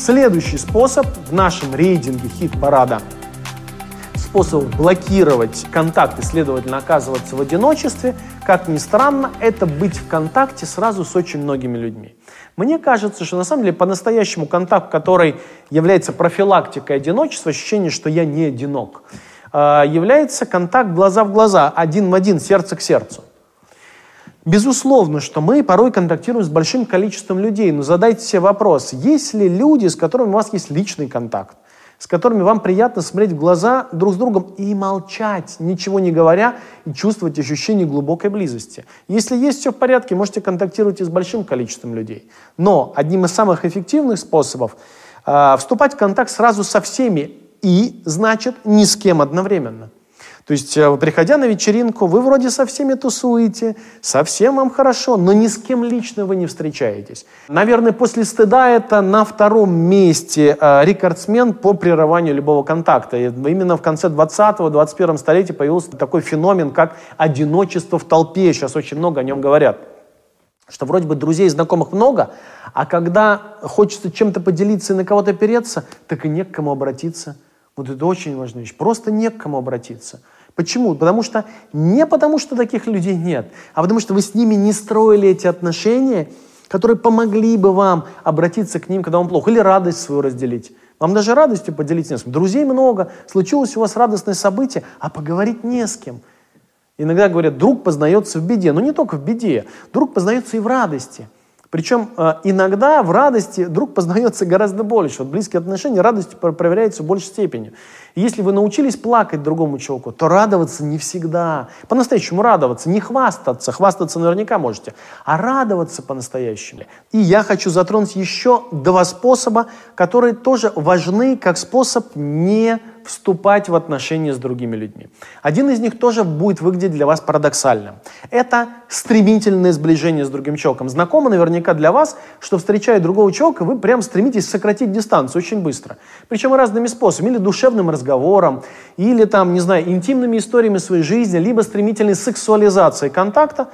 Следующий способ в нашем рейтинге хит-парада способ блокировать контакты, следовательно, оказываться в одиночестве, как ни странно, это быть в контакте сразу с очень многими людьми. Мне кажется, что на самом деле по-настоящему контакт, который является профилактикой одиночества, ощущение, что я не одинок, а, является контакт глаза в глаза, один в один, сердце к сердцу. Безусловно, что мы порой контактируем с большим количеством людей, но задайте себе вопрос, есть ли люди, с которыми у вас есть личный контакт, с которыми вам приятно смотреть в глаза друг с другом и молчать, ничего не говоря, и чувствовать ощущение глубокой близости. Если есть все в порядке, можете контактировать и с большим количеством людей. Но одним из самых эффективных способов э, вступать в контакт сразу со всеми и, значит, ни с кем одновременно – то есть, э, приходя на вечеринку, вы вроде со всеми тусуете, совсем вам хорошо, но ни с кем лично вы не встречаетесь. Наверное, после стыда это на втором месте э, рекордсмен по прерыванию любого контакта. И именно в конце 20-21 столетия появился такой феномен, как одиночество в толпе. Сейчас очень много о нем говорят что вроде бы друзей и знакомых много, а когда хочется чем-то поделиться и на кого-то опереться, так и не к кому обратиться. Вот это очень важная вещь. Просто не к кому обратиться. Почему? Потому что не потому, что таких людей нет, а потому что вы с ними не строили эти отношения, которые помогли бы вам обратиться к ним, когда вам плохо, или радость свою разделить. Вам даже радостью поделиться не с кем. Друзей много, случилось у вас радостное событие, а поговорить не с кем. Иногда говорят, друг познается в беде. Но не только в беде, друг познается и в радости – причем э, иногда в радости друг познается гораздо больше. Вот близкие отношения радостью проверяются в большей степени. Если вы научились плакать другому человеку, то радоваться не всегда. По-настоящему радоваться, не хвастаться. Хвастаться наверняка можете, а радоваться по-настоящему. И я хочу затронуть еще два способа, которые тоже важны как способ не вступать в отношения с другими людьми. Один из них тоже будет выглядеть для вас парадоксальным. Это стремительное сближение с другим человеком. Знакомо наверняка для вас, что встречая другого человека, вы прям стремитесь сократить дистанцию очень быстро. Причем разными способами. Или душевным разговором, или там, не знаю, интимными историями своей жизни, либо стремительной сексуализацией контакта.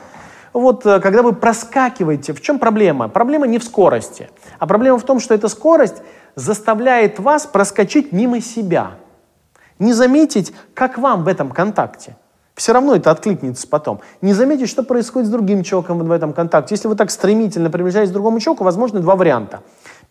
Вот э, когда вы проскакиваете, в чем проблема? Проблема не в скорости, а проблема в том, что эта скорость заставляет вас проскочить мимо себя – не заметить, как вам в этом контакте. Все равно это откликнется потом. Не заметить, что происходит с другим человеком в этом контакте. Если вы так стремительно приближаетесь к другому человеку, возможны два варианта.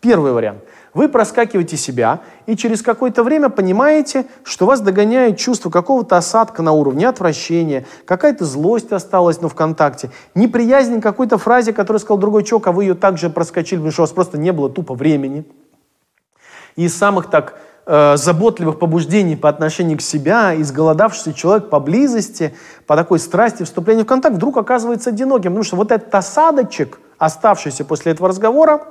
Первый вариант. Вы проскакиваете себя и через какое-то время понимаете, что вас догоняет чувство какого-то осадка на уровне отвращения, какая-то злость осталась ну, в контакте, неприязнь к какой-то фразе, которую сказал другой человек, а вы ее также проскочили, потому что у вас просто не было тупо времени. И из самых так э, заботливых побуждений по отношению к себя, изголодавшийся человек поблизости, по такой страсти вступления в контакт, вдруг оказывается одиноким. Потому что вот этот осадочек, оставшийся после этого разговора,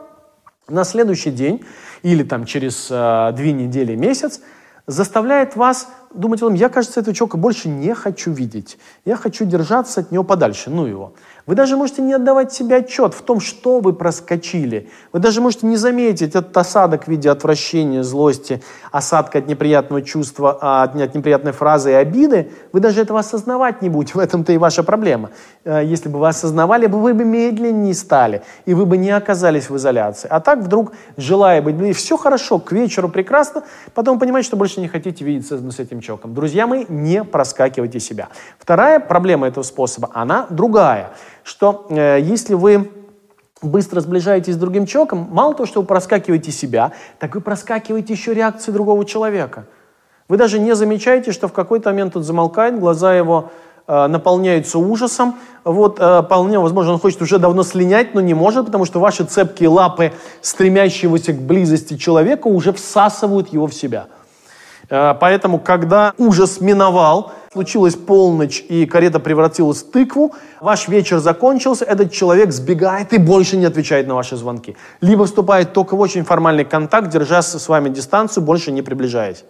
на следующий день или там через э, две недели, месяц, заставляет вас думать, я, кажется, этого человека больше не хочу видеть. Я хочу держаться от него подальше, ну его. Вы даже можете не отдавать себе отчет в том, что вы проскочили. Вы даже можете не заметить этот осадок в виде отвращения, злости, осадка от неприятного чувства, а, от, от неприятной фразы и обиды. Вы даже этого осознавать не будете. В этом-то и ваша проблема. Э, если бы вы осознавали, вы бы медленнее стали, и вы бы не оказались в изоляции. А так вдруг, желая быть, все хорошо, к вечеру прекрасно, потом понимаете, что больше не хотите видеться с этим человеком. Друзья мои, не проскакивайте себя. Вторая проблема этого способа, она другая что э, если вы быстро сближаетесь с другим человеком, мало того, что вы проскакиваете себя, так вы проскакиваете еще реакции другого человека. Вы даже не замечаете, что в какой-то момент он замолкает, глаза его э, наполняются ужасом. Вот, э, вполне возможно, он хочет уже давно слинять, но не может, потому что ваши цепкие лапы, стремящегося к близости человека, уже всасывают его в себя. Э, поэтому, когда ужас миновал, случилась полночь, и карета превратилась в тыкву, ваш вечер закончился, этот человек сбегает и больше не отвечает на ваши звонки. Либо вступает только в очень формальный контакт, держа с вами дистанцию, больше не приближаясь.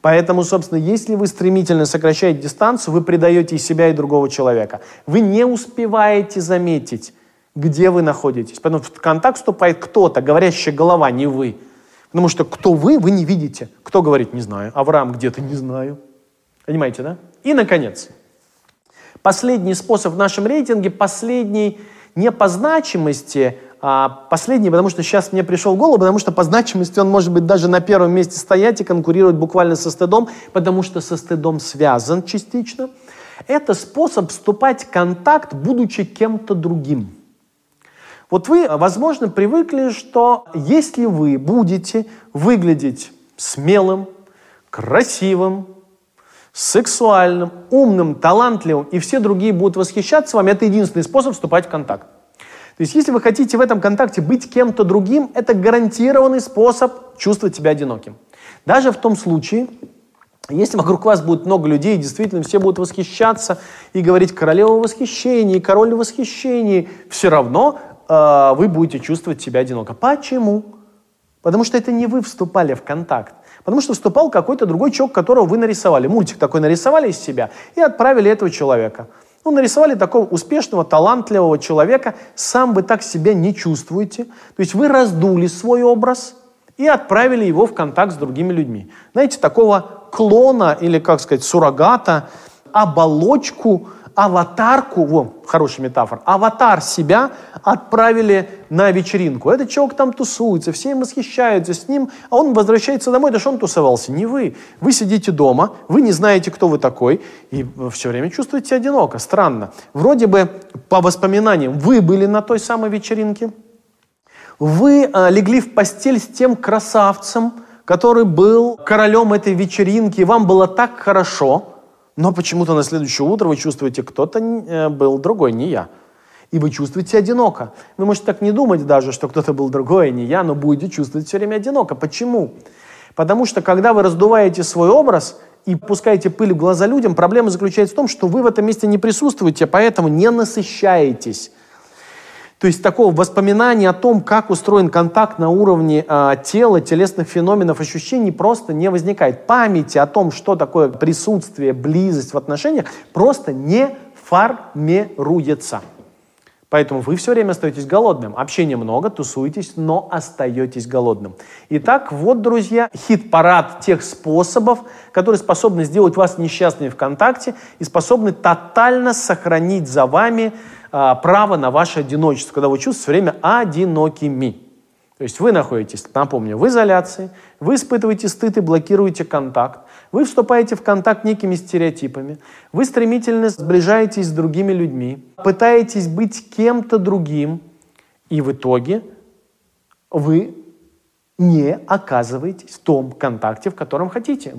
Поэтому, собственно, если вы стремительно сокращаете дистанцию, вы предаете и себя, и другого человека. Вы не успеваете заметить, где вы находитесь. Поэтому в контакт вступает кто-то, говорящая голова, не вы. Потому что кто вы, вы не видите. Кто говорит, не знаю. Авраам где-то, не знаю. Понимаете, да? И, наконец, последний способ в нашем рейтинге, последний не по значимости, А последний, потому что сейчас мне пришел в голову, потому что по значимости он может быть даже на первом месте стоять и конкурировать буквально со стыдом, потому что со стыдом связан частично. Это способ вступать в контакт, будучи кем-то другим. Вот вы, возможно, привыкли, что если вы будете выглядеть смелым, красивым, сексуальным, умным, талантливым, и все другие будут восхищаться вами, это единственный способ вступать в контакт. То есть, если вы хотите в этом контакте быть кем-то другим, это гарантированный способ чувствовать себя одиноким. Даже в том случае, если вокруг вас будет много людей, действительно все будут восхищаться и говорить королева восхищения, король восхищения, все равно э, вы будете чувствовать себя одиноко. Почему? Потому что это не вы вступали в контакт. Потому что вступал какой-то другой человек, которого вы нарисовали. Мультик такой нарисовали из себя и отправили этого человека. Ну, нарисовали такого успешного, талантливого человека, сам вы так себя не чувствуете. То есть вы раздули свой образ и отправили его в контакт с другими людьми. Знаете, такого клона или, как сказать, суррогата, оболочку аватарку, во, хорошая метафора, аватар себя отправили на вечеринку. Этот человек там тусуется, все им восхищаются с ним, а он возвращается домой, да что он тусовался? Не вы. Вы сидите дома, вы не знаете, кто вы такой, и все время чувствуете одиноко. Странно. Вроде бы, по воспоминаниям, вы были на той самой вечеринке, вы а, легли в постель с тем красавцем, который был королем этой вечеринки, и вам было так хорошо – но почему-то на следующее утро вы чувствуете, кто-то э, был другой, не я. И вы чувствуете одиноко. Вы можете так не думать даже, что кто-то был другой, а не я, но будете чувствовать все время одиноко. Почему? Потому что когда вы раздуваете свой образ и пускаете пыль в глаза людям, проблема заключается в том, что вы в этом месте не присутствуете, поэтому не насыщаетесь. То есть такого воспоминания о том, как устроен контакт на уровне э, тела, телесных феноменов, ощущений просто не возникает. Памяти о том, что такое присутствие, близость в отношениях, просто не формируется. Поэтому вы все время остаетесь голодным. Общения много, тусуетесь, но остаетесь голодным. Итак, вот, друзья, хит-парад тех способов, которые способны сделать вас несчастными в контакте и способны тотально сохранить за вами а, право на ваше одиночество, когда вы чувствуете время одинокими. То есть вы находитесь, напомню, в изоляции, вы испытываете стыд и блокируете контакт, вы вступаете в контакт некими стереотипами, вы стремительно сближаетесь с другими людьми, пытаетесь быть кем-то другим, и в итоге вы не оказываетесь в том контакте, в котором хотите.